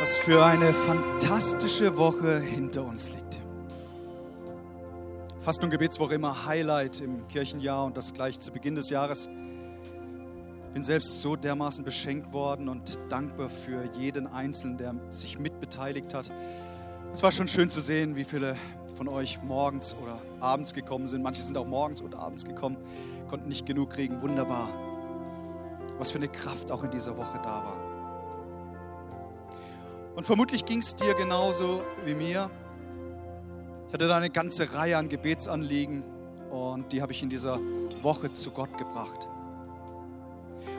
Was für eine fantastische Woche hinter uns liegt. Fast und Gebetswoche immer Highlight im Kirchenjahr und das gleich zu Beginn des Jahres. Bin selbst so dermaßen beschenkt worden und dankbar für jeden Einzelnen, der sich mitbeteiligt hat. Es war schon schön zu sehen, wie viele von euch morgens oder abends gekommen sind. Manche sind auch morgens und abends gekommen, konnten nicht genug kriegen. Wunderbar. Was für eine Kraft auch in dieser Woche da war. Und vermutlich ging es dir genauso wie mir. Ich hatte da eine ganze Reihe an Gebetsanliegen und die habe ich in dieser Woche zu Gott gebracht.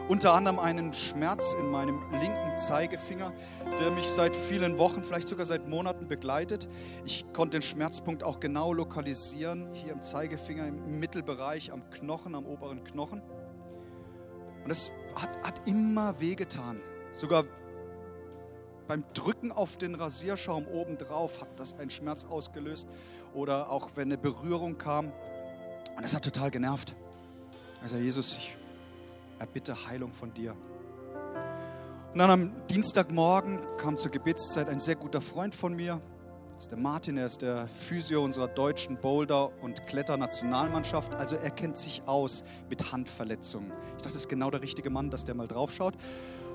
Unter anderem einen Schmerz in meinem linken Zeigefinger, der mich seit vielen Wochen, vielleicht sogar seit Monaten begleitet. Ich konnte den Schmerzpunkt auch genau lokalisieren, hier im Zeigefinger, im Mittelbereich, am Knochen, am oberen Knochen. Und es hat, hat immer wehgetan. Sogar beim Drücken auf den Rasierschaum oben drauf hat das einen Schmerz ausgelöst. Oder auch wenn eine Berührung kam. Und das hat total genervt. Also Jesus, ich erbitte Heilung von dir. Und dann am Dienstagmorgen kam zur Gebetszeit ein sehr guter Freund von mir. Das ist der Martin, er ist der Physio unserer deutschen Boulder- und Kletternationalmannschaft. Also er kennt sich aus mit Handverletzungen. Ich dachte, das ist genau der richtige Mann, dass der mal drauf schaut.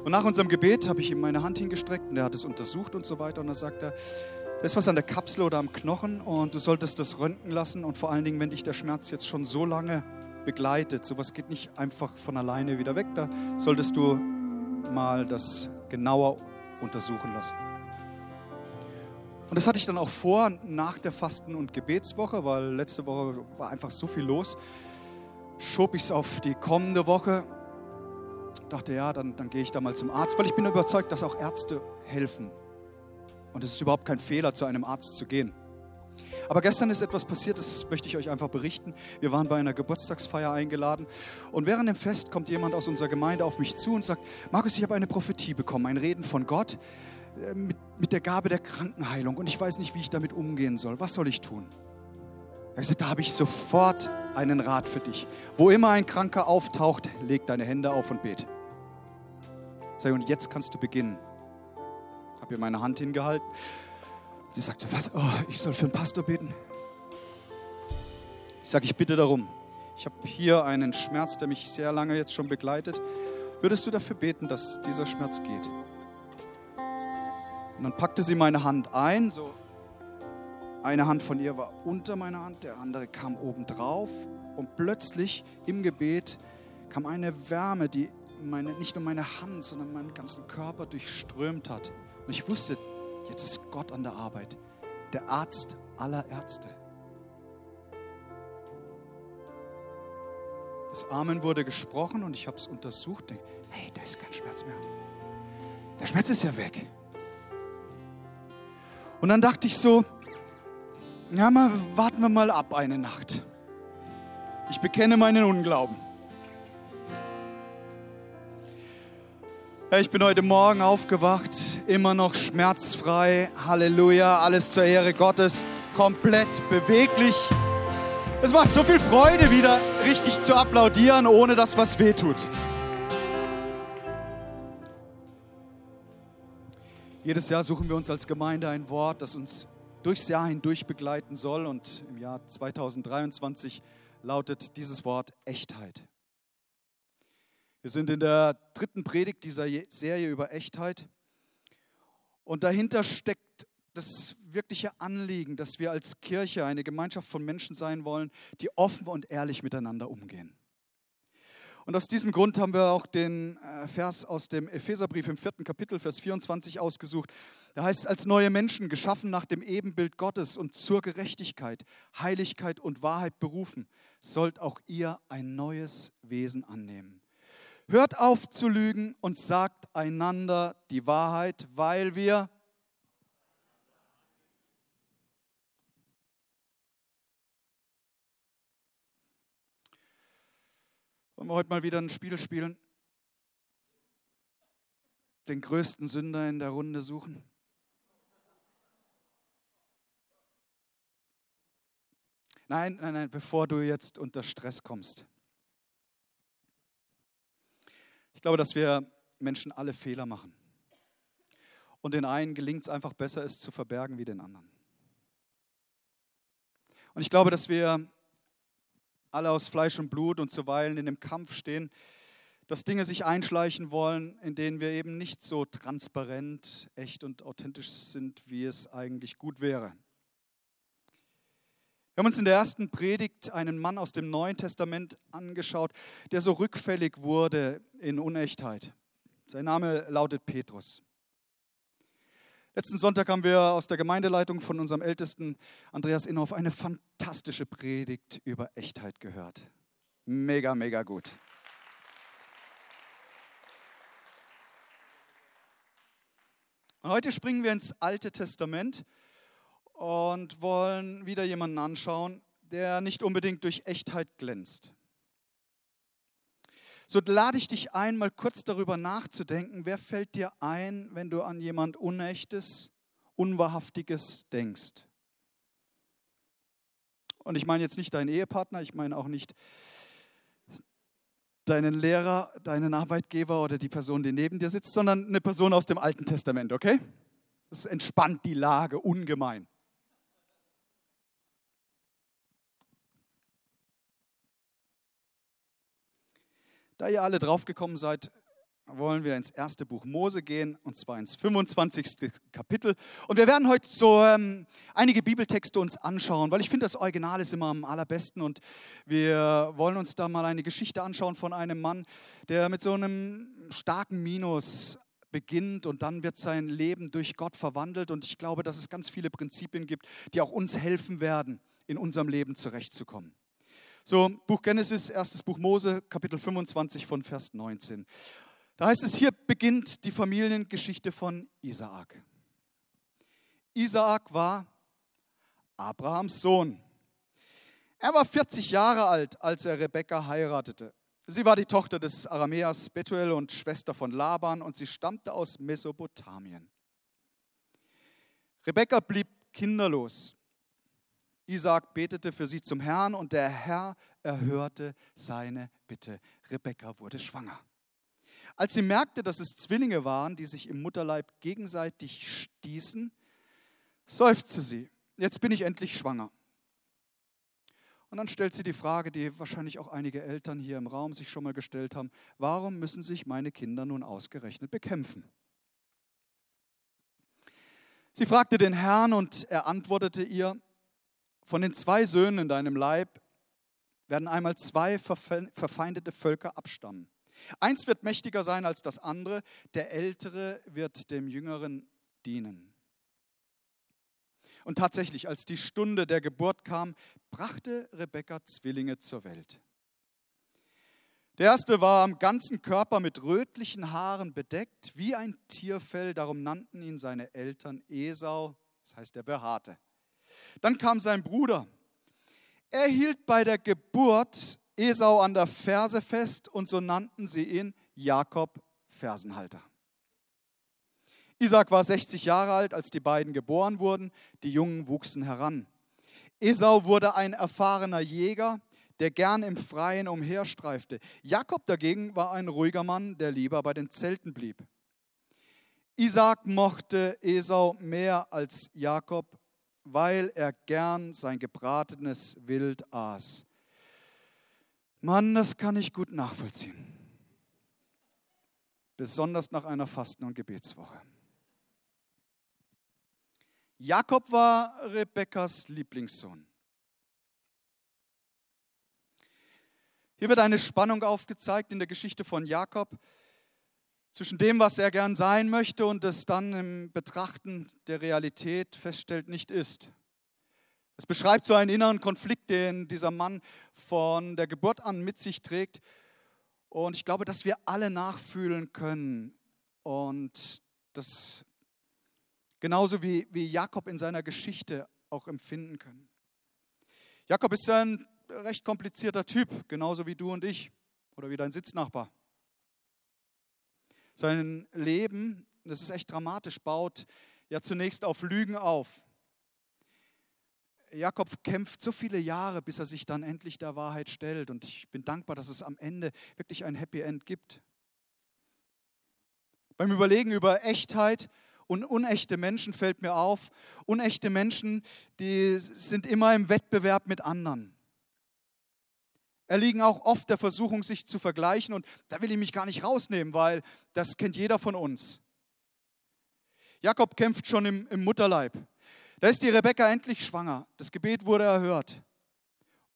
Und nach unserem Gebet habe ich ihm meine Hand hingestreckt und er hat es untersucht und so weiter. Und dann sagt er, da ist was an der Kapsel oder am Knochen und du solltest das röntgen lassen. Und vor allen Dingen, wenn dich der Schmerz jetzt schon so lange begleitet, sowas geht nicht einfach von alleine wieder weg, da solltest du mal das genauer untersuchen lassen. Und das hatte ich dann auch vor nach der Fasten- und Gebetswoche, weil letzte Woche war einfach so viel los. Schob ich es auf die kommende Woche dachte, ja, dann, dann gehe ich da mal zum Arzt, weil ich bin überzeugt, dass auch Ärzte helfen. Und es ist überhaupt kein Fehler, zu einem Arzt zu gehen. Aber gestern ist etwas passiert, das möchte ich euch einfach berichten. Wir waren bei einer Geburtstagsfeier eingeladen und während dem Fest kommt jemand aus unserer Gemeinde auf mich zu und sagt, Markus, ich habe eine Prophetie bekommen, ein Reden von Gott äh, mit, mit der Gabe der Krankenheilung und ich weiß nicht, wie ich damit umgehen soll. Was soll ich tun? Er gesagt, da habe ich sofort einen Rat für dich. Wo immer ein Kranker auftaucht, leg deine Hände auf und bete. Sag, und jetzt kannst du beginnen. Habe ihr meine Hand hingehalten. Sie sagt so, was? Oh, ich soll für einen Pastor beten? Ich sage, ich bitte darum. Ich habe hier einen Schmerz, der mich sehr lange jetzt schon begleitet. Würdest du dafür beten, dass dieser Schmerz geht? Und dann packte sie meine Hand ein, so eine Hand von ihr war unter meiner Hand, der andere kam oben drauf und plötzlich im Gebet kam eine Wärme, die meine, nicht nur meine Hand, sondern meinen ganzen Körper durchströmt hat. Und ich wusste, jetzt ist Gott an der Arbeit, der Arzt aller Ärzte. Das Amen wurde gesprochen und ich habe es untersucht. Denke, hey, da ist kein Schmerz mehr. Der Schmerz ist ja weg. Und dann dachte ich so, ja, mal warten wir mal ab eine Nacht. Ich bekenne meinen Unglauben. Ich bin heute Morgen aufgewacht, immer noch schmerzfrei. Halleluja, alles zur Ehre Gottes, komplett beweglich. Es macht so viel Freude, wieder richtig zu applaudieren, ohne dass was wehtut. Jedes Jahr suchen wir uns als Gemeinde ein Wort, das uns durchs Jahr hindurch begleiten soll. Und im Jahr 2023 lautet dieses Wort Echtheit. Wir sind in der dritten Predigt dieser Serie über Echtheit. Und dahinter steckt das wirkliche Anliegen, dass wir als Kirche eine Gemeinschaft von Menschen sein wollen, die offen und ehrlich miteinander umgehen. Und aus diesem Grund haben wir auch den äh, Vers aus dem Epheserbrief im vierten Kapitel, Vers 24 ausgesucht. Da heißt es, als neue Menschen, geschaffen nach dem Ebenbild Gottes und zur Gerechtigkeit, Heiligkeit und Wahrheit berufen, sollt auch ihr ein neues Wesen annehmen. Hört auf zu lügen und sagt einander die Wahrheit, weil wir Wollen wir heute mal wieder ein Spiel spielen? Den größten Sünder in der Runde suchen? Nein, nein, nein, bevor du jetzt unter Stress kommst. Ich glaube, dass wir Menschen alle Fehler machen. und den einen gelingt es einfach besser, es zu verbergen wie den anderen. Und ich glaube, dass wir alle aus Fleisch und Blut und zuweilen in dem Kampf stehen, dass Dinge sich einschleichen wollen, in denen wir eben nicht so transparent, echt und authentisch sind, wie es eigentlich gut wäre. Wir haben uns in der ersten Predigt einen Mann aus dem Neuen Testament angeschaut, der so rückfällig wurde in Unechtheit. Sein Name lautet Petrus. Letzten Sonntag haben wir aus der Gemeindeleitung von unserem Ältesten Andreas Inhoff eine fantastische Predigt über Echtheit gehört. Mega, mega gut. Und heute springen wir ins Alte Testament und wollen wieder jemanden anschauen, der nicht unbedingt durch Echtheit glänzt. So lade ich dich ein, mal kurz darüber nachzudenken, wer fällt dir ein, wenn du an jemand Unechtes, Unwahrhaftiges denkst. Und ich meine jetzt nicht deinen Ehepartner, ich meine auch nicht deinen Lehrer, deinen Arbeitgeber oder die Person, die neben dir sitzt, sondern eine Person aus dem Alten Testament, okay? Das entspannt die Lage ungemein. Da ihr alle draufgekommen seid, wollen wir ins erste Buch Mose gehen, und zwar ins 25. Kapitel. Und wir werden heute so ähm, einige Bibeltexte uns anschauen, weil ich finde, das Original ist immer am allerbesten. Und wir wollen uns da mal eine Geschichte anschauen von einem Mann, der mit so einem starken Minus beginnt und dann wird sein Leben durch Gott verwandelt. Und ich glaube, dass es ganz viele Prinzipien gibt, die auch uns helfen werden, in unserem Leben zurechtzukommen. So, Buch Genesis, erstes Buch Mose, Kapitel 25 von Vers 19. Da heißt es, hier beginnt die Familiengeschichte von Isaak. Isaak war Abrahams Sohn. Er war 40 Jahre alt, als er Rebekka heiratete. Sie war die Tochter des Aramäers Betuel und Schwester von Laban und sie stammte aus Mesopotamien. Rebekka blieb kinderlos. Isaac betete für sie zum Herrn und der Herr erhörte seine Bitte. Rebekka wurde schwanger. Als sie merkte, dass es Zwillinge waren, die sich im Mutterleib gegenseitig stießen, seufzte sie, jetzt bin ich endlich schwanger. Und dann stellt sie die Frage, die wahrscheinlich auch einige Eltern hier im Raum sich schon mal gestellt haben, warum müssen sich meine Kinder nun ausgerechnet bekämpfen? Sie fragte den Herrn und er antwortete ihr, von den zwei Söhnen in deinem Leib werden einmal zwei verfeindete Völker abstammen. Eins wird mächtiger sein als das andere, der Ältere wird dem Jüngeren dienen. Und tatsächlich, als die Stunde der Geburt kam, brachte Rebekka Zwillinge zur Welt. Der erste war am ganzen Körper mit rötlichen Haaren bedeckt, wie ein Tierfell, darum nannten ihn seine Eltern Esau, das heißt der Behaarte. Dann kam sein Bruder. Er hielt bei der Geburt Esau an der Ferse fest und so nannten sie ihn Jakob Fersenhalter. Isaac war 60 Jahre alt, als die beiden geboren wurden. Die Jungen wuchsen heran. Esau wurde ein erfahrener Jäger, der gern im Freien umherstreifte. Jakob dagegen war ein ruhiger Mann, der lieber bei den Zelten blieb. Isaac mochte Esau mehr als Jakob, weil er gern sein gebratenes Wild aß. Mann, das kann ich gut nachvollziehen. Besonders nach einer Fasten- und Gebetswoche. Jakob war Rebekkas Lieblingssohn. Hier wird eine Spannung aufgezeigt in der Geschichte von Jakob zwischen dem, was er gern sein möchte und es dann im Betrachten der Realität feststellt, nicht ist. Es beschreibt so einen inneren Konflikt, den dieser Mann von der Geburt an mit sich trägt. Und ich glaube, dass wir alle nachfühlen können und das genauso wie, wie Jakob in seiner Geschichte auch empfinden können. Jakob ist ein recht komplizierter Typ, genauso wie du und ich oder wie dein Sitznachbar. Sein Leben, das ist echt dramatisch, baut ja zunächst auf Lügen auf. Jakob kämpft so viele Jahre, bis er sich dann endlich der Wahrheit stellt. Und ich bin dankbar, dass es am Ende wirklich ein Happy End gibt. Beim Überlegen über Echtheit und unechte Menschen fällt mir auf. Unechte Menschen, die sind immer im Wettbewerb mit anderen. Erliegen auch oft der Versuchung, sich zu vergleichen. Und da will ich mich gar nicht rausnehmen, weil das kennt jeder von uns. Jakob kämpft schon im, im Mutterleib. Da ist die Rebekka endlich schwanger. Das Gebet wurde erhört.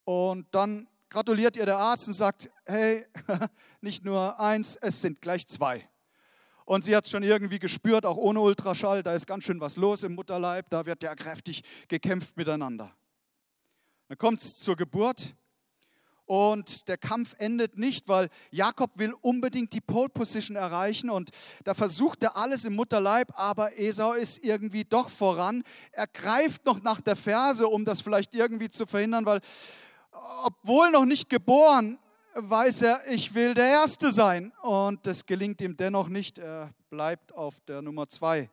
Und dann gratuliert ihr der Arzt und sagt, hey, nicht nur eins, es sind gleich zwei. Und sie hat es schon irgendwie gespürt, auch ohne Ultraschall, da ist ganz schön was los im Mutterleib, da wird ja kräftig gekämpft miteinander. Dann kommt es zur Geburt und der Kampf endet nicht, weil Jakob will unbedingt die Pole Position erreichen und da versucht er alles im Mutterleib, aber Esau ist irgendwie doch voran. Er greift noch nach der Ferse, um das vielleicht irgendwie zu verhindern, weil obwohl noch nicht geboren, weiß er, ich will der Erste sein. Und das gelingt ihm dennoch nicht. Er bleibt auf der Nummer zwei.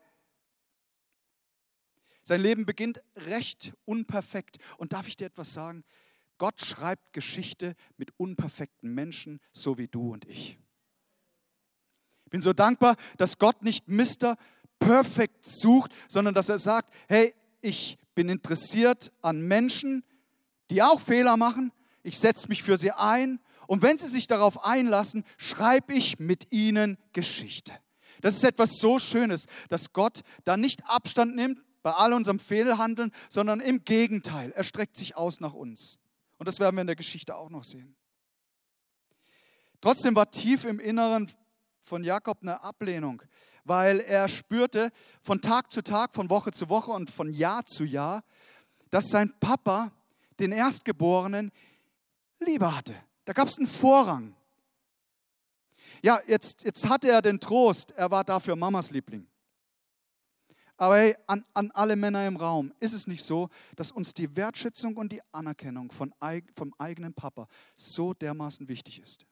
Sein Leben beginnt recht unperfekt. Und darf ich dir etwas sagen? Gott schreibt Geschichte mit unperfekten Menschen, so wie du und ich. Ich bin so dankbar, dass Gott nicht Mr. Perfect sucht, sondern dass er sagt, hey, ich bin interessiert an Menschen, die auch Fehler machen. Ich setze mich für sie ein. Und wenn sie sich darauf einlassen, schreibe ich mit ihnen Geschichte. Das ist etwas so Schönes, dass Gott da nicht Abstand nimmt bei all unserem Fehlhandeln, sondern im Gegenteil, er streckt sich aus nach uns. Und das werden wir in der Geschichte auch noch sehen. Trotzdem war tief im Inneren von Jakob eine Ablehnung, weil er spürte von Tag zu Tag, von Woche zu Woche und von Jahr zu Jahr, dass sein Papa den Erstgeborenen lieber hatte. Da gab es einen Vorrang. Ja, jetzt, jetzt hatte er den Trost, er war dafür Mamas Liebling. Aber hey, an, an alle Männer im Raum, ist es nicht so, dass uns die Wertschätzung und die Anerkennung von, vom eigenen Papa so dermaßen wichtig ist?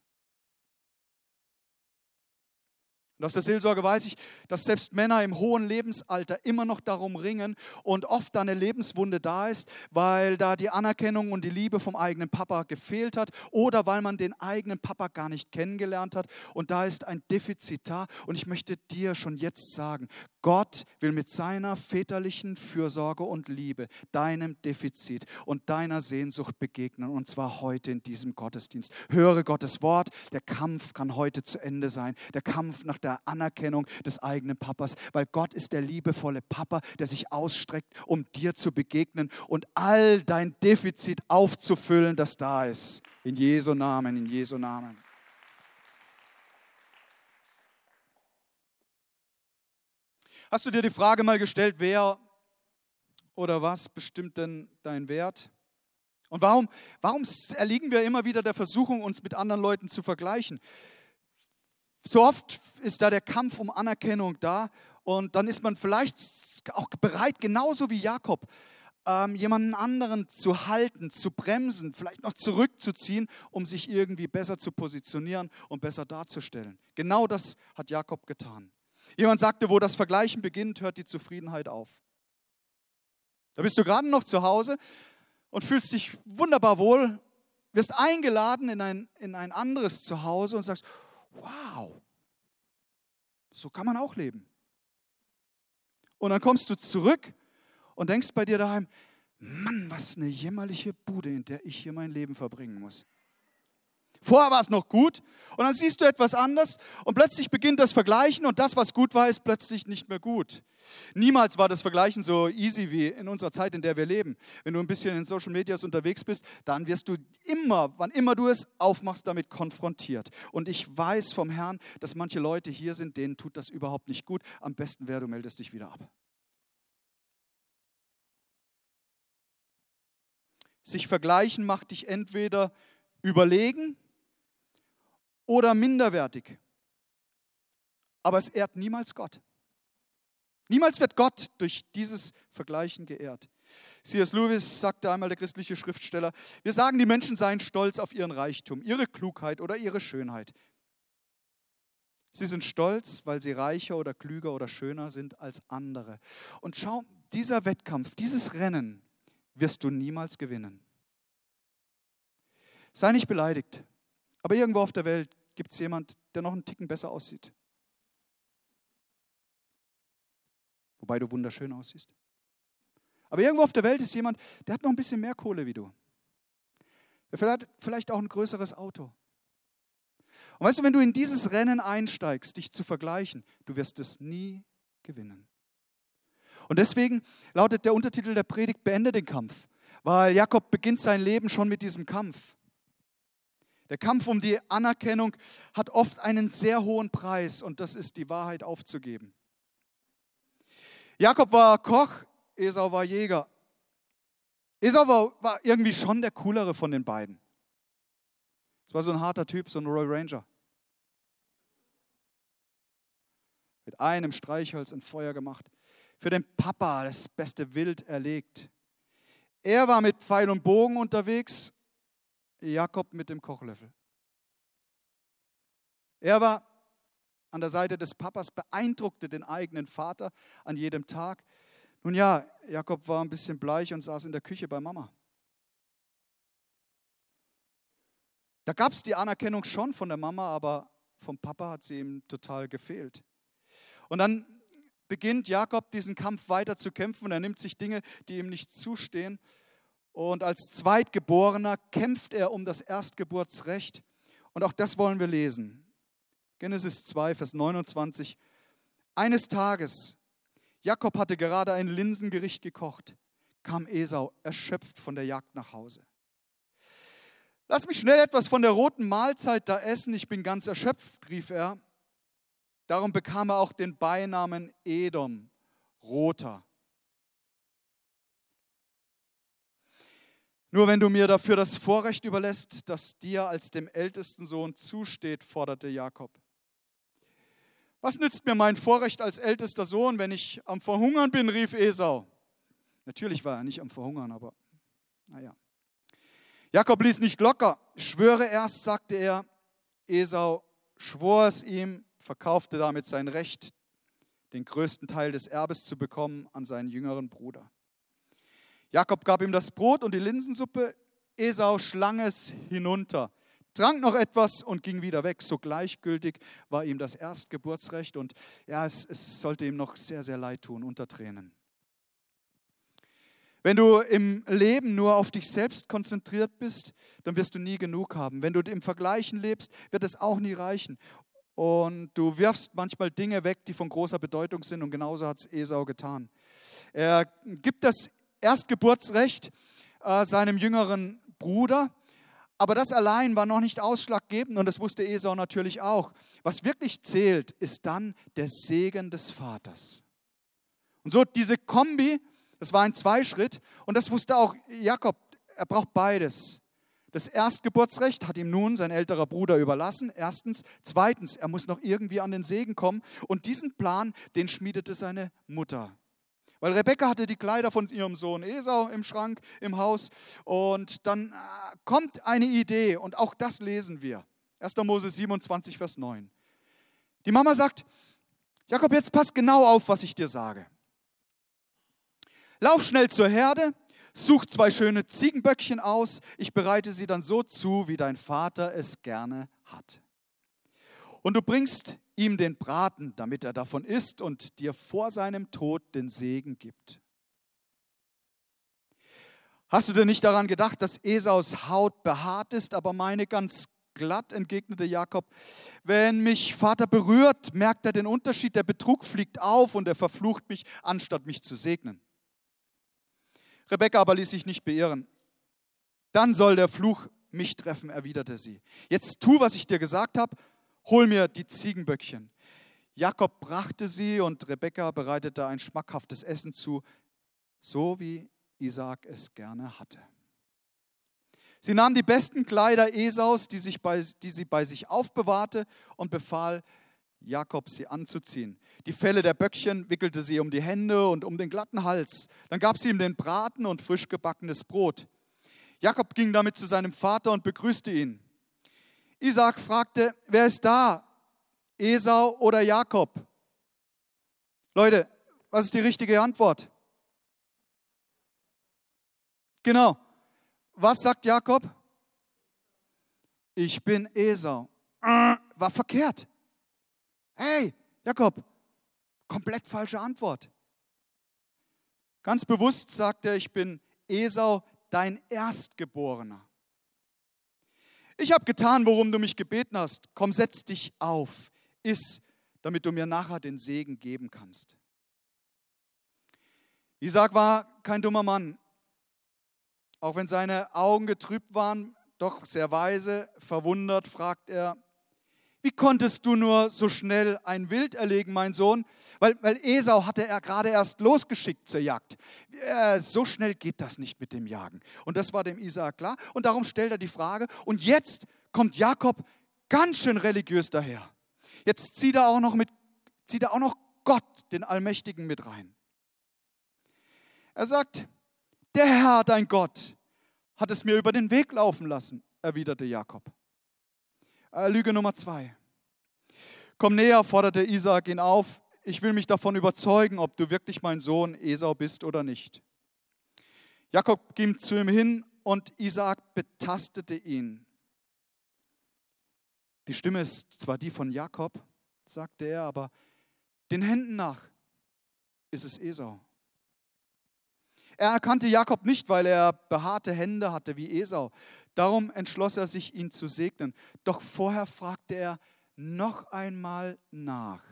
Und aus der Seelsorge weiß ich, dass selbst Männer im hohen Lebensalter immer noch darum ringen und oft eine Lebenswunde da ist, weil da die Anerkennung und die Liebe vom eigenen Papa gefehlt hat oder weil man den eigenen Papa gar nicht kennengelernt hat und da ist ein Defizit da. Und ich möchte dir schon jetzt sagen, Gott will mit seiner väterlichen Fürsorge und Liebe deinem Defizit und deiner Sehnsucht begegnen und zwar heute in diesem Gottesdienst. Höre Gottes Wort, der Kampf kann heute zu Ende sein. Der Kampf nach der Anerkennung des eigenen Papas, weil Gott ist der liebevolle Papa, der sich ausstreckt, um dir zu begegnen und all dein Defizit aufzufüllen, das da ist. In Jesu Namen, in Jesu Namen. Hast du dir die Frage mal gestellt, wer oder was bestimmt denn dein Wert? Und warum, warum erliegen wir immer wieder der Versuchung, uns mit anderen Leuten zu vergleichen? So oft ist da der Kampf um Anerkennung da und dann ist man vielleicht auch bereit, genauso wie Jakob, ähm, jemanden anderen zu halten, zu bremsen, vielleicht noch zurückzuziehen, um sich irgendwie besser zu positionieren und besser darzustellen. Genau das hat Jakob getan. Jemand sagte, wo das Vergleichen beginnt, hört die Zufriedenheit auf. Da bist du gerade noch zu Hause und fühlst dich wunderbar wohl, wirst eingeladen in ein, in ein anderes Zuhause und sagst, wow, so kann man auch leben. Und dann kommst du zurück und denkst bei dir daheim, Mann, was eine jämmerliche Bude, in der ich hier mein Leben verbringen muss. Vorher war es noch gut und dann siehst du etwas anders und plötzlich beginnt das Vergleichen und das, was gut war, ist plötzlich nicht mehr gut. Niemals war das Vergleichen so easy wie in unserer Zeit, in der wir leben. Wenn du ein bisschen in Social Medias unterwegs bist, dann wirst du immer, wann immer du es aufmachst, damit konfrontiert. Und ich weiß vom Herrn, dass manche Leute hier sind, denen tut das überhaupt nicht gut. Am besten wäre, du meldest dich wieder ab. Sich vergleichen macht dich entweder überlegen oder minderwertig. Aber es ehrt niemals Gott. Niemals wird Gott durch dieses Vergleichen geehrt. C.S. Lewis sagte einmal, der christliche Schriftsteller, wir sagen, die Menschen seien stolz auf ihren Reichtum, ihre Klugheit oder ihre Schönheit. Sie sind stolz, weil sie reicher oder klüger oder schöner sind als andere. Und schau, dieser Wettkampf, dieses Rennen wirst du niemals gewinnen. Sei nicht beleidigt. Aber irgendwo auf der Welt gibt es jemand, der noch einen Ticken besser aussieht. Wobei du wunderschön aussiehst. Aber irgendwo auf der Welt ist jemand, der hat noch ein bisschen mehr Kohle wie du. Der hat vielleicht auch ein größeres Auto. Und weißt du, wenn du in dieses Rennen einsteigst, dich zu vergleichen, du wirst es nie gewinnen. Und deswegen lautet der Untertitel der Predigt, beende den Kampf, weil Jakob beginnt sein Leben schon mit diesem Kampf. Der Kampf um die Anerkennung hat oft einen sehr hohen Preis und das ist die Wahrheit aufzugeben. Jakob war Koch, Esau war Jäger. Esau war, war irgendwie schon der coolere von den beiden. Es war so ein harter Typ, so ein Royal Ranger. Mit einem Streichholz in Feuer gemacht. Für den Papa das beste Wild erlegt. Er war mit Pfeil und Bogen unterwegs, Jakob mit dem Kochlöffel. Er war an der Seite des Papas, beeindruckte den eigenen Vater an jedem Tag. Nun ja, Jakob war ein bisschen bleich und saß in der Küche bei Mama. Da gab es die Anerkennung schon von der Mama, aber vom Papa hat sie ihm total gefehlt. Und dann beginnt Jakob diesen Kampf weiter zu kämpfen und er nimmt sich Dinge, die ihm nicht zustehen. Und als Zweitgeborener kämpft er um das Erstgeburtsrecht. Und auch das wollen wir lesen. Genesis 2, Vers 29. Eines Tages Jakob hatte gerade ein Linsengericht gekocht, kam Esau erschöpft von der Jagd nach Hause. Lass mich schnell etwas von der roten Mahlzeit da essen, ich bin ganz erschöpft, rief er. Darum bekam er auch den Beinamen Edom, roter. Nur wenn du mir dafür das Vorrecht überlässt, das dir als dem ältesten Sohn zusteht, forderte Jakob. Was nützt mir mein Vorrecht als ältester Sohn, wenn ich am Verhungern bin, rief Esau. Natürlich war er nicht am Verhungern, aber naja. Jakob ließ nicht locker. Schwöre erst, sagte er. Esau schwor es ihm, verkaufte damit sein Recht, den größten Teil des Erbes zu bekommen, an seinen jüngeren Bruder. Jakob gab ihm das Brot und die Linsensuppe. Esau schlang es hinunter trank noch etwas und ging wieder weg. So gleichgültig war ihm das Erstgeburtsrecht und ja, es, es sollte ihm noch sehr, sehr leid tun unter Tränen. Wenn du im Leben nur auf dich selbst konzentriert bist, dann wirst du nie genug haben. Wenn du im Vergleichen lebst, wird es auch nie reichen. Und du wirfst manchmal Dinge weg, die von großer Bedeutung sind. Und genauso hat es Esau getan. Er gibt das Erstgeburtsrecht äh, seinem jüngeren Bruder. Aber das allein war noch nicht ausschlaggebend und das wusste Esau natürlich auch. Was wirklich zählt, ist dann der Segen des Vaters. Und so diese Kombi, das war ein Zweischritt und das wusste auch Jakob, er braucht beides. Das Erstgeburtsrecht hat ihm nun sein älterer Bruder überlassen. Erstens. Zweitens, er muss noch irgendwie an den Segen kommen. Und diesen Plan, den schmiedete seine Mutter. Weil Rebekka hatte die Kleider von ihrem Sohn Esau im Schrank, im Haus. Und dann äh, kommt eine Idee und auch das lesen wir. 1. Mose 27, Vers 9. Die Mama sagt, Jakob, jetzt pass genau auf, was ich dir sage. Lauf schnell zur Herde, such zwei schöne Ziegenböckchen aus, ich bereite sie dann so zu, wie dein Vater es gerne hat. Und du bringst ihm den Braten, damit er davon isst und dir vor seinem Tod den Segen gibt. Hast du denn nicht daran gedacht, dass Esaus Haut behaart ist, aber meine ganz glatt, entgegnete Jakob. Wenn mich Vater berührt, merkt er den Unterschied. Der Betrug fliegt auf und er verflucht mich, anstatt mich zu segnen. Rebekka aber ließ sich nicht beirren. Dann soll der Fluch mich treffen, erwiderte sie. Jetzt tu, was ich dir gesagt habe hol mir die Ziegenböckchen. Jakob brachte sie und Rebekka bereitete ein schmackhaftes Essen zu, so wie Isaac es gerne hatte. Sie nahm die besten Kleider Esaus, die, sich bei, die sie bei sich aufbewahrte, und befahl Jakob, sie anzuziehen. Die Felle der Böckchen wickelte sie um die Hände und um den glatten Hals. Dann gab sie ihm den Braten und frisch gebackenes Brot. Jakob ging damit zu seinem Vater und begrüßte ihn. Isaac fragte, wer ist da? Esau oder Jakob? Leute, was ist die richtige Antwort? Genau. Was sagt Jakob? Ich bin Esau. War verkehrt. Hey, Jakob, komplett falsche Antwort. Ganz bewusst sagt er, ich bin Esau, dein Erstgeborener. Ich habe getan, worum du mich gebeten hast. Komm, setz dich auf, iss, damit du mir nachher den Segen geben kannst. Isaac war kein dummer Mann. Auch wenn seine Augen getrübt waren, doch sehr weise, verwundert, fragt er, wie konntest du nur so schnell ein Wild erlegen, mein Sohn? Weil, weil Esau hatte er gerade erst losgeschickt zur Jagd. Äh, so schnell geht das nicht mit dem Jagen. Und das war dem Isaak klar. Und darum stellt er die Frage. Und jetzt kommt Jakob ganz schön religiös daher. Jetzt zieht er auch noch, mit, zieht er auch noch Gott, den Allmächtigen, mit rein. Er sagt, der Herr, dein Gott, hat es mir über den Weg laufen lassen, erwiderte Jakob. Äh, Lüge Nummer zwei. Komm näher, forderte Isaak ihn auf. Ich will mich davon überzeugen, ob du wirklich mein Sohn Esau bist oder nicht. Jakob ging zu ihm hin und Isaak betastete ihn. Die Stimme ist zwar die von Jakob, sagte er, aber den Händen nach ist es Esau. Er erkannte Jakob nicht, weil er behaarte Hände hatte wie Esau. Darum entschloss er sich, ihn zu segnen. Doch vorher fragte er noch einmal nach.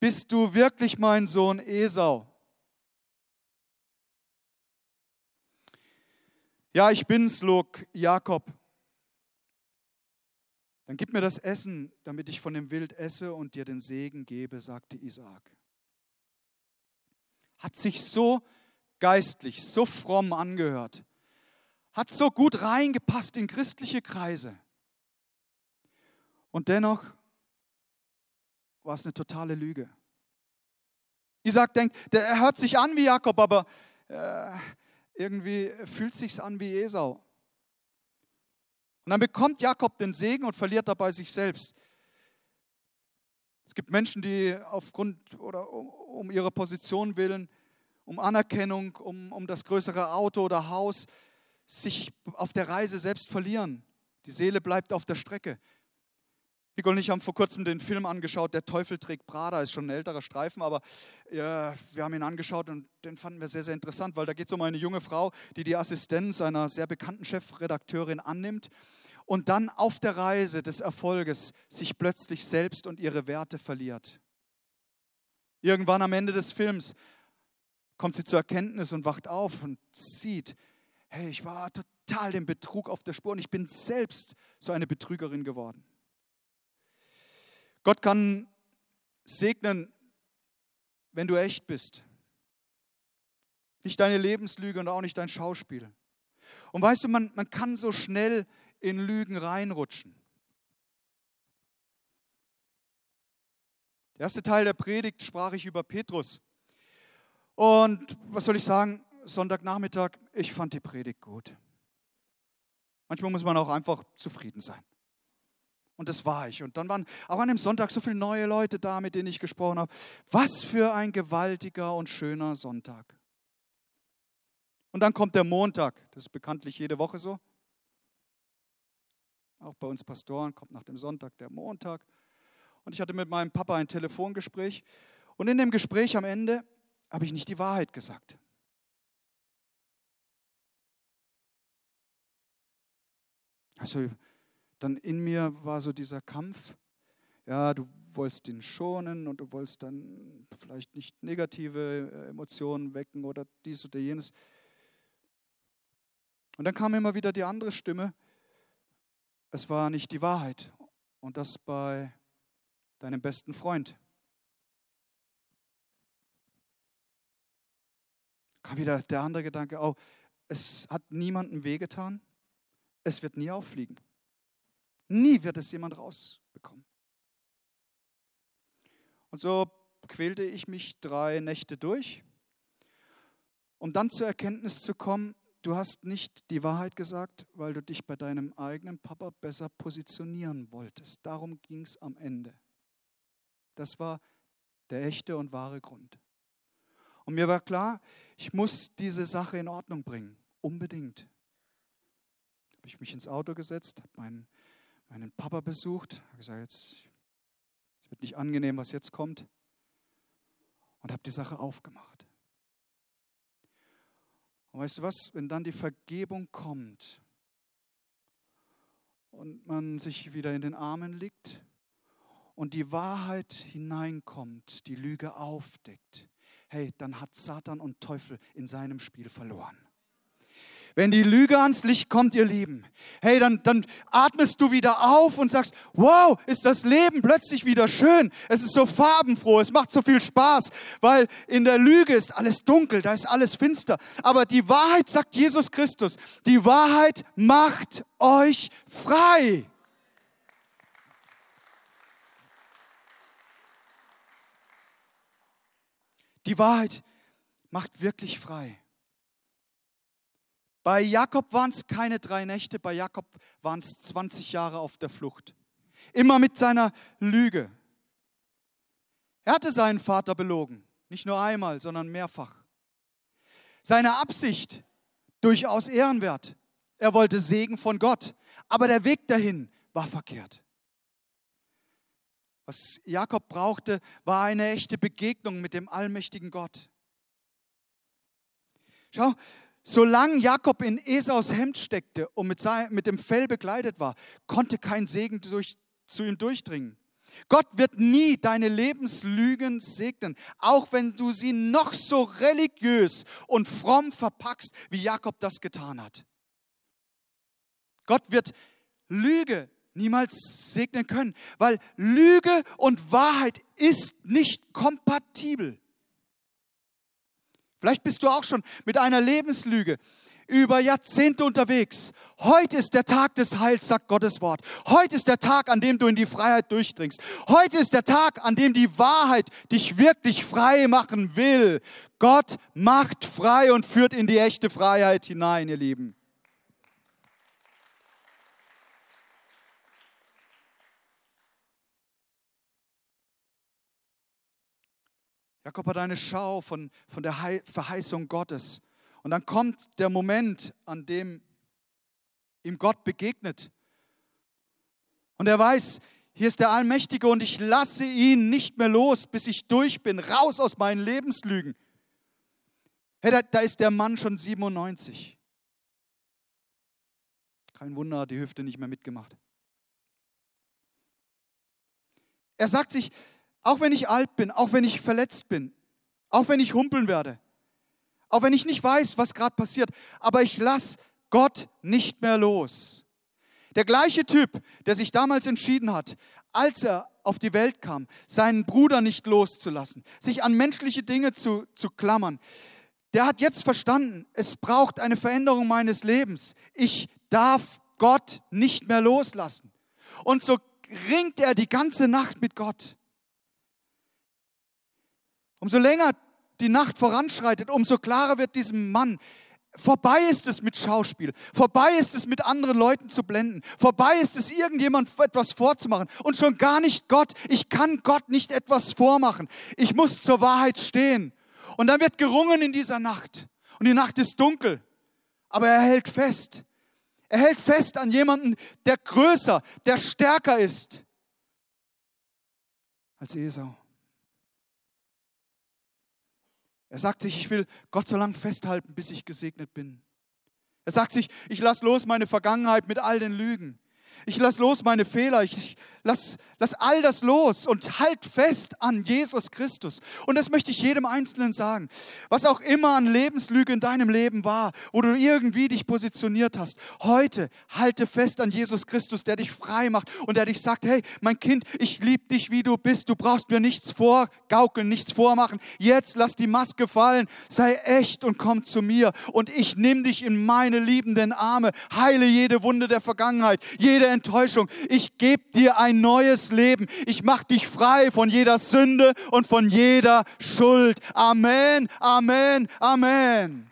Bist du wirklich mein Sohn Esau? Ja, ich bin's, log Jakob. Dann gib mir das Essen, damit ich von dem Wild esse und dir den Segen gebe, sagte Isaak hat sich so geistlich, so fromm angehört, hat so gut reingepasst in christliche Kreise. Und dennoch war es eine totale Lüge. Isaac denkt, der hört sich an wie Jakob, aber äh, irgendwie fühlt sich an wie Esau. Und dann bekommt Jakob den Segen und verliert dabei sich selbst. Gibt Menschen, die aufgrund oder um ihre Position willen, um Anerkennung, um, um das größere Auto oder Haus, sich auf der Reise selbst verlieren. Die Seele bleibt auf der Strecke. Nicole und ich haben vor kurzem den Film angeschaut, Der Teufel trägt Prada, ist schon ein älterer Streifen, aber ja, wir haben ihn angeschaut und den fanden wir sehr, sehr interessant, weil da geht es um eine junge Frau, die die Assistenz einer sehr bekannten Chefredakteurin annimmt und dann auf der Reise des Erfolges sich plötzlich selbst und ihre Werte verliert. Irgendwann am Ende des Films kommt sie zur Erkenntnis und wacht auf und sieht, hey, ich war total dem Betrug auf der Spur und ich bin selbst so eine Betrügerin geworden. Gott kann segnen, wenn du echt bist. Nicht deine Lebenslüge und auch nicht dein Schauspiel. Und weißt du, man, man kann so schnell in Lügen reinrutschen. Der erste Teil der Predigt sprach ich über Petrus. Und was soll ich sagen? Sonntagnachmittag, ich fand die Predigt gut. Manchmal muss man auch einfach zufrieden sein. Und das war ich. Und dann waren auch an dem Sonntag so viele neue Leute da, mit denen ich gesprochen habe. Was für ein gewaltiger und schöner Sonntag. Und dann kommt der Montag. Das ist bekanntlich jede Woche so. Auch bei uns Pastoren kommt nach dem Sonntag der Montag. Und ich hatte mit meinem Papa ein Telefongespräch. Und in dem Gespräch am Ende habe ich nicht die Wahrheit gesagt. Also dann in mir war so dieser Kampf. Ja, du wolltest ihn schonen und du wolltest dann vielleicht nicht negative äh, Emotionen wecken oder dies oder jenes. Und dann kam immer wieder die andere Stimme. Es war nicht die Wahrheit. Und das bei deinem besten Freund. kam wieder der andere Gedanke, oh, es hat niemandem wehgetan, es wird nie auffliegen. Nie wird es jemand rausbekommen. Und so quälte ich mich drei Nächte durch, um dann zur Erkenntnis zu kommen, du hast nicht die Wahrheit gesagt, weil du dich bei deinem eigenen Papa besser positionieren wolltest. Darum ging es am Ende. Das war der echte und wahre Grund. Und mir war klar, ich muss diese Sache in Ordnung bringen. Unbedingt. Habe ich mich ins Auto gesetzt, habe meinen, meinen Papa besucht, habe gesagt, jetzt, es wird nicht angenehm, was jetzt kommt. Und habe die Sache aufgemacht. Und weißt du was, wenn dann die Vergebung kommt und man sich wieder in den Armen liegt und die Wahrheit hineinkommt, die Lüge aufdeckt, hey, dann hat Satan und Teufel in seinem Spiel verloren. Wenn die Lüge ans Licht kommt, ihr Lieben, hey, dann, dann atmest du wieder auf und sagst, wow, ist das Leben plötzlich wieder schön. Es ist so farbenfroh, es macht so viel Spaß, weil in der Lüge ist alles dunkel, da ist alles finster. Aber die Wahrheit, sagt Jesus Christus, die Wahrheit macht euch frei. Die Wahrheit macht wirklich frei. Bei Jakob waren es keine drei Nächte, bei Jakob waren es 20 Jahre auf der Flucht. Immer mit seiner Lüge. Er hatte seinen Vater belogen, nicht nur einmal, sondern mehrfach. Seine Absicht durchaus ehrenwert. Er wollte Segen von Gott, aber der Weg dahin war verkehrt. Was Jakob brauchte, war eine echte Begegnung mit dem allmächtigen Gott. Schau, Solange Jakob in Esaus Hemd steckte und mit, sein, mit dem Fell bekleidet war, konnte kein Segen durch, zu ihm durchdringen. Gott wird nie deine Lebenslügen segnen, auch wenn du sie noch so religiös und fromm verpackst, wie Jakob das getan hat. Gott wird Lüge niemals segnen können, weil Lüge und Wahrheit ist nicht kompatibel. Vielleicht bist du auch schon mit einer Lebenslüge über Jahrzehnte unterwegs. Heute ist der Tag des Heils, sagt Gottes Wort. Heute ist der Tag, an dem du in die Freiheit durchdringst. Heute ist der Tag, an dem die Wahrheit dich wirklich frei machen will. Gott macht frei und führt in die echte Freiheit hinein, ihr Lieben. Jakob hat eine Schau von, von der Verheißung Gottes. Und dann kommt der Moment, an dem ihm Gott begegnet. Und er weiß, hier ist der Allmächtige und ich lasse ihn nicht mehr los, bis ich durch bin, raus aus meinen Lebenslügen. Hey, da, da ist der Mann schon 97. Kein Wunder, hat die Hüfte nicht mehr mitgemacht. Er sagt sich, auch wenn ich alt bin, auch wenn ich verletzt bin, auch wenn ich humpeln werde, auch wenn ich nicht weiß, was gerade passiert, aber ich lasse Gott nicht mehr los. Der gleiche Typ, der sich damals entschieden hat, als er auf die Welt kam, seinen Bruder nicht loszulassen, sich an menschliche Dinge zu, zu klammern, der hat jetzt verstanden, es braucht eine Veränderung meines Lebens. Ich darf Gott nicht mehr loslassen. Und so ringt er die ganze Nacht mit Gott. Umso länger die Nacht voranschreitet, umso klarer wird diesem Mann, vorbei ist es mit Schauspiel, vorbei ist es mit anderen Leuten zu blenden, vorbei ist es irgendjemand etwas vorzumachen und schon gar nicht Gott. Ich kann Gott nicht etwas vormachen. Ich muss zur Wahrheit stehen. Und dann wird gerungen in dieser Nacht und die Nacht ist dunkel, aber er hält fest. Er hält fest an jemanden, der größer, der stärker ist als Esau. Er sagt sich, ich will Gott so lange festhalten, bis ich gesegnet bin. Er sagt sich, ich lasse los meine Vergangenheit mit all den Lügen. Ich lass los meine Fehler. Ich lass, lass all das los und halt fest an Jesus Christus. Und das möchte ich jedem Einzelnen sagen. Was auch immer an Lebenslüge in deinem Leben war, wo du irgendwie dich positioniert hast, heute halte fest an Jesus Christus, der dich frei macht und der dich sagt, hey, mein Kind, ich liebe dich, wie du bist. Du brauchst mir nichts vorgaukeln, nichts vormachen. Jetzt lass die Maske fallen. Sei echt und komm zu mir. Und ich nehme dich in meine liebenden Arme. Heile jede Wunde der Vergangenheit, jede jede Enttäuschung. Ich gebe dir ein neues Leben. Ich mache dich frei von jeder Sünde und von jeder Schuld. Amen, Amen, Amen.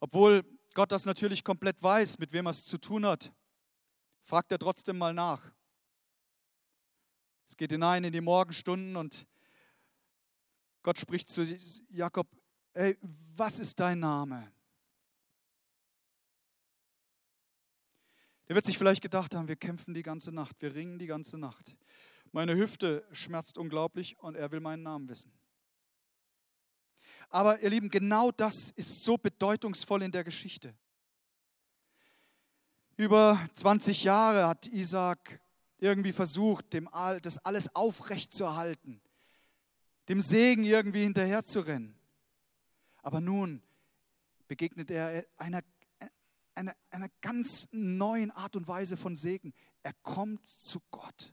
Obwohl Gott das natürlich komplett weiß, mit wem er es zu tun hat, fragt er trotzdem mal nach. Es geht hinein in die Morgenstunden und Gott spricht zu Jakob, ey, was ist dein Name? Der wird sich vielleicht gedacht haben, wir kämpfen die ganze Nacht, wir ringen die ganze Nacht. Meine Hüfte schmerzt unglaublich und er will meinen Namen wissen. Aber ihr Lieben, genau das ist so bedeutungsvoll in der Geschichte. Über 20 Jahre hat Isaac irgendwie versucht, dem All, das alles aufrecht zu erhalten, dem Segen irgendwie hinterherzurennen. Aber nun begegnet er einer, einer, einer ganz neuen Art und Weise von Segen. Er kommt zu Gott.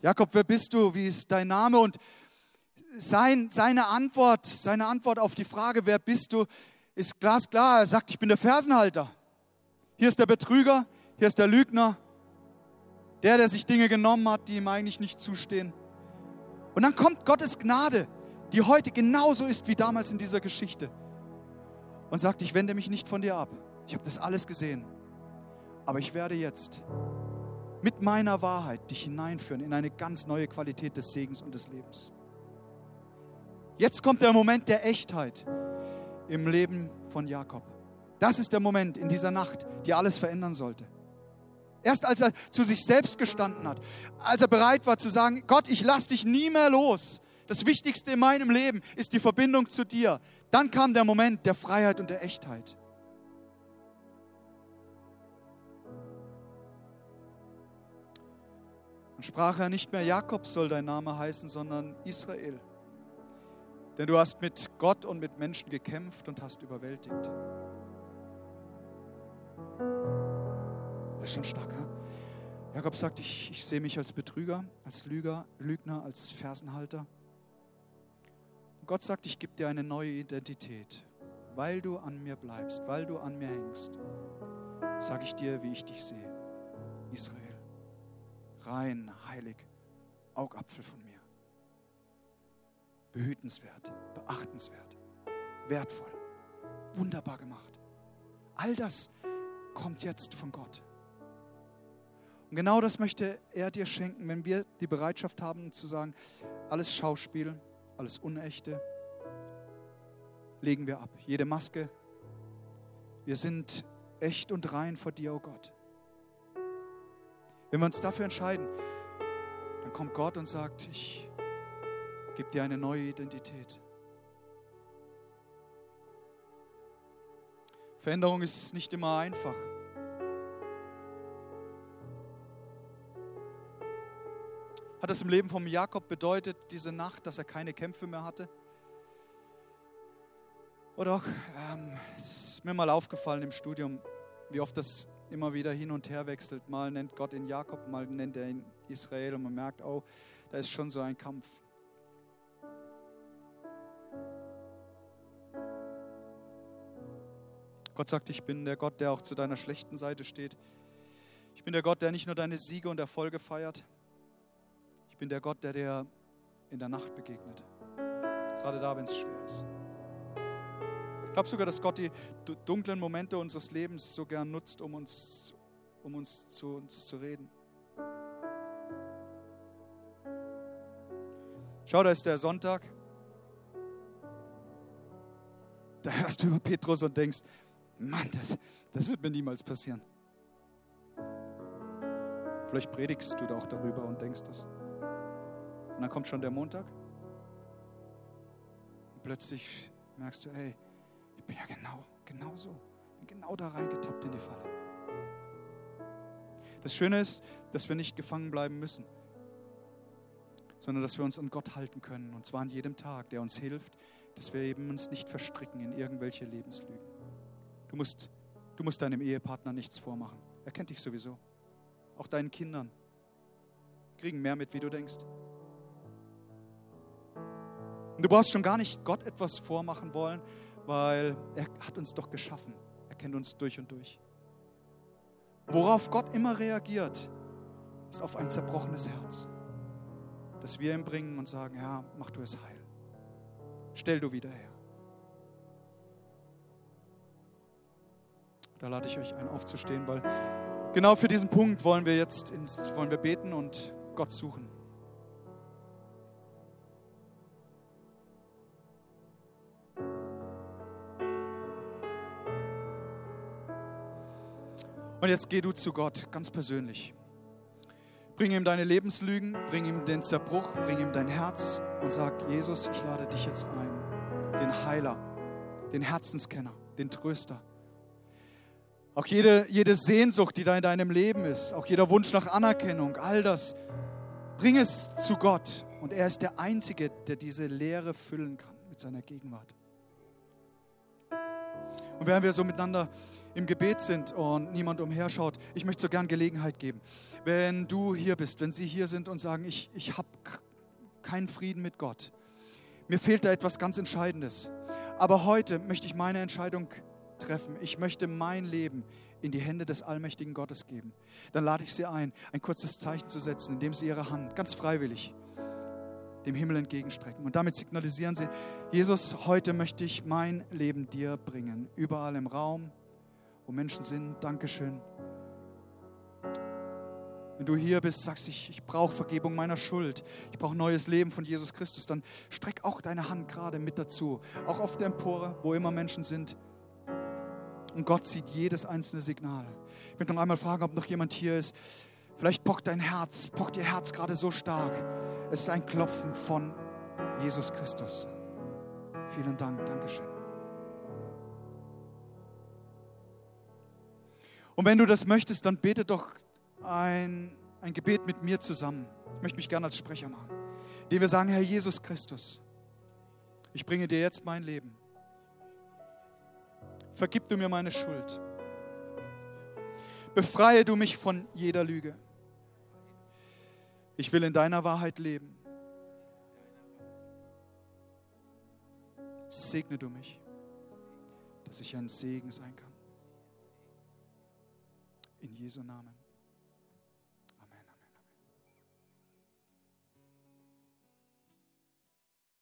Jakob, wer bist du? Wie ist dein Name? Und sein, seine Antwort, seine Antwort auf die Frage, wer bist du, ist glasklar. Er sagt, ich bin der Fersenhalter. Hier ist der Betrüger, hier ist der Lügner, der, der sich Dinge genommen hat, die ihm eigentlich nicht zustehen. Und dann kommt Gottes Gnade, die heute genauso ist wie damals in dieser Geschichte. Und sagt, ich wende mich nicht von dir ab. Ich habe das alles gesehen. Aber ich werde jetzt mit meiner Wahrheit dich hineinführen in eine ganz neue Qualität des Segens und des Lebens. Jetzt kommt der Moment der Echtheit im Leben von Jakob. Das ist der Moment in dieser Nacht, die alles verändern sollte. Erst als er zu sich selbst gestanden hat, als er bereit war zu sagen, Gott, ich lasse dich nie mehr los. Das Wichtigste in meinem Leben ist die Verbindung zu dir. Dann kam der Moment der Freiheit und der Echtheit. Und sprach er nicht mehr Jakob soll dein Name heißen, sondern Israel. Denn du hast mit Gott und mit Menschen gekämpft und hast überwältigt. Das ist schon stark. Ja? Jakob sagt, ich, ich sehe mich als Betrüger, als Lüger, Lügner, als Fersenhalter. Und Gott sagt, ich gebe dir eine neue Identität. Weil du an mir bleibst, weil du an mir hängst, sage ich dir, wie ich dich sehe. Israel. Rein, heilig, Augapfel von mir. Behütenswert, beachtenswert, wertvoll, wunderbar gemacht. All das kommt jetzt von Gott. Und genau das möchte er dir schenken, wenn wir die Bereitschaft haben zu sagen, alles Schauspiel, alles Unechte, legen wir ab. Jede Maske. Wir sind echt und rein vor dir, oh Gott. Wenn wir uns dafür entscheiden, dann kommt Gott und sagt, ich gebe dir eine neue Identität. Veränderung ist nicht immer einfach. Hat es im Leben von Jakob bedeutet, diese Nacht, dass er keine Kämpfe mehr hatte? Oder auch, ähm, ist mir mal aufgefallen im Studium, wie oft das immer wieder hin und her wechselt. Mal nennt Gott ihn Jakob, mal nennt er ihn Israel und man merkt, oh, da ist schon so ein Kampf. Gott sagt, ich bin der Gott, der auch zu deiner schlechten Seite steht. Ich bin der Gott, der nicht nur deine Siege und Erfolge feiert, ich bin der Gott, der dir in der Nacht begegnet. Gerade da, wenn es schwer ist. Ich glaube sogar, dass Gott die dunklen Momente unseres Lebens so gern nutzt, um uns, um uns zu uns zu reden. Schau, da ist der Sonntag. Da hörst du über Petrus und denkst, Mann, das, das wird mir niemals passieren. Vielleicht predigst du da auch darüber und denkst das. Und dann kommt schon der Montag. Und plötzlich merkst du, hey, ich bin ja genau, genau so. Ich bin genau da reingetappt in die Falle. Das Schöne ist, dass wir nicht gefangen bleiben müssen, sondern dass wir uns an Gott halten können. Und zwar an jedem Tag, der uns hilft, dass wir eben uns nicht verstricken in irgendwelche Lebenslügen. Du musst, du musst deinem Ehepartner nichts vormachen. Er kennt dich sowieso. Auch deinen Kindern. Kriegen mehr mit, wie du denkst. Und du brauchst schon gar nicht Gott etwas vormachen wollen, weil er hat uns doch geschaffen. Er kennt uns durch und durch. Worauf Gott immer reagiert, ist auf ein zerbrochenes Herz, das wir ihm bringen und sagen, ja, mach du es heil. Stell du wieder her. Da lade ich euch ein, aufzustehen, weil genau für diesen Punkt wollen wir jetzt ins, wollen wir beten und Gott suchen. Und jetzt geh du zu Gott, ganz persönlich. Bring ihm deine Lebenslügen, bring ihm den Zerbruch, bring ihm dein Herz und sag, Jesus, ich lade dich jetzt ein, den Heiler, den Herzenskenner, den Tröster. Auch jede, jede Sehnsucht, die da in deinem Leben ist, auch jeder Wunsch nach Anerkennung, all das, bring es zu Gott. Und er ist der Einzige, der diese Leere füllen kann mit seiner Gegenwart. Und während wir so miteinander im Gebet sind und niemand umherschaut, ich möchte so gern Gelegenheit geben. Wenn du hier bist, wenn Sie hier sind und sagen, ich, ich habe keinen Frieden mit Gott, mir fehlt da etwas ganz Entscheidendes. Aber heute möchte ich meine Entscheidung treffen. Ich möchte mein Leben in die Hände des allmächtigen Gottes geben. Dann lade ich Sie ein, ein kurzes Zeichen zu setzen, indem Sie Ihre Hand ganz freiwillig dem Himmel entgegenstrecken. Und damit signalisieren Sie, Jesus, heute möchte ich mein Leben dir bringen. Überall im Raum, wo Menschen sind. Dankeschön. Wenn du hier bist, sagst ich, ich brauche Vergebung meiner Schuld, ich brauche neues Leben von Jesus Christus, dann streck auch deine Hand gerade mit dazu. Auch auf der Empore, wo immer Menschen sind. Und Gott sieht jedes einzelne Signal. Ich möchte noch einmal fragen, ob noch jemand hier ist. Vielleicht pockt dein Herz, pockt ihr Herz gerade so stark. Es ist ein Klopfen von Jesus Christus. Vielen Dank, Dankeschön. Und wenn du das möchtest, dann bete doch ein, ein Gebet mit mir zusammen. Ich möchte mich gerne als Sprecher machen. Indem wir sagen, Herr Jesus Christus, ich bringe dir jetzt mein Leben. Vergib du mir meine Schuld. Befreie du mich von jeder Lüge. Ich will in deiner Wahrheit leben. Segne du mich, dass ich ein Segen sein kann. In Jesu Namen.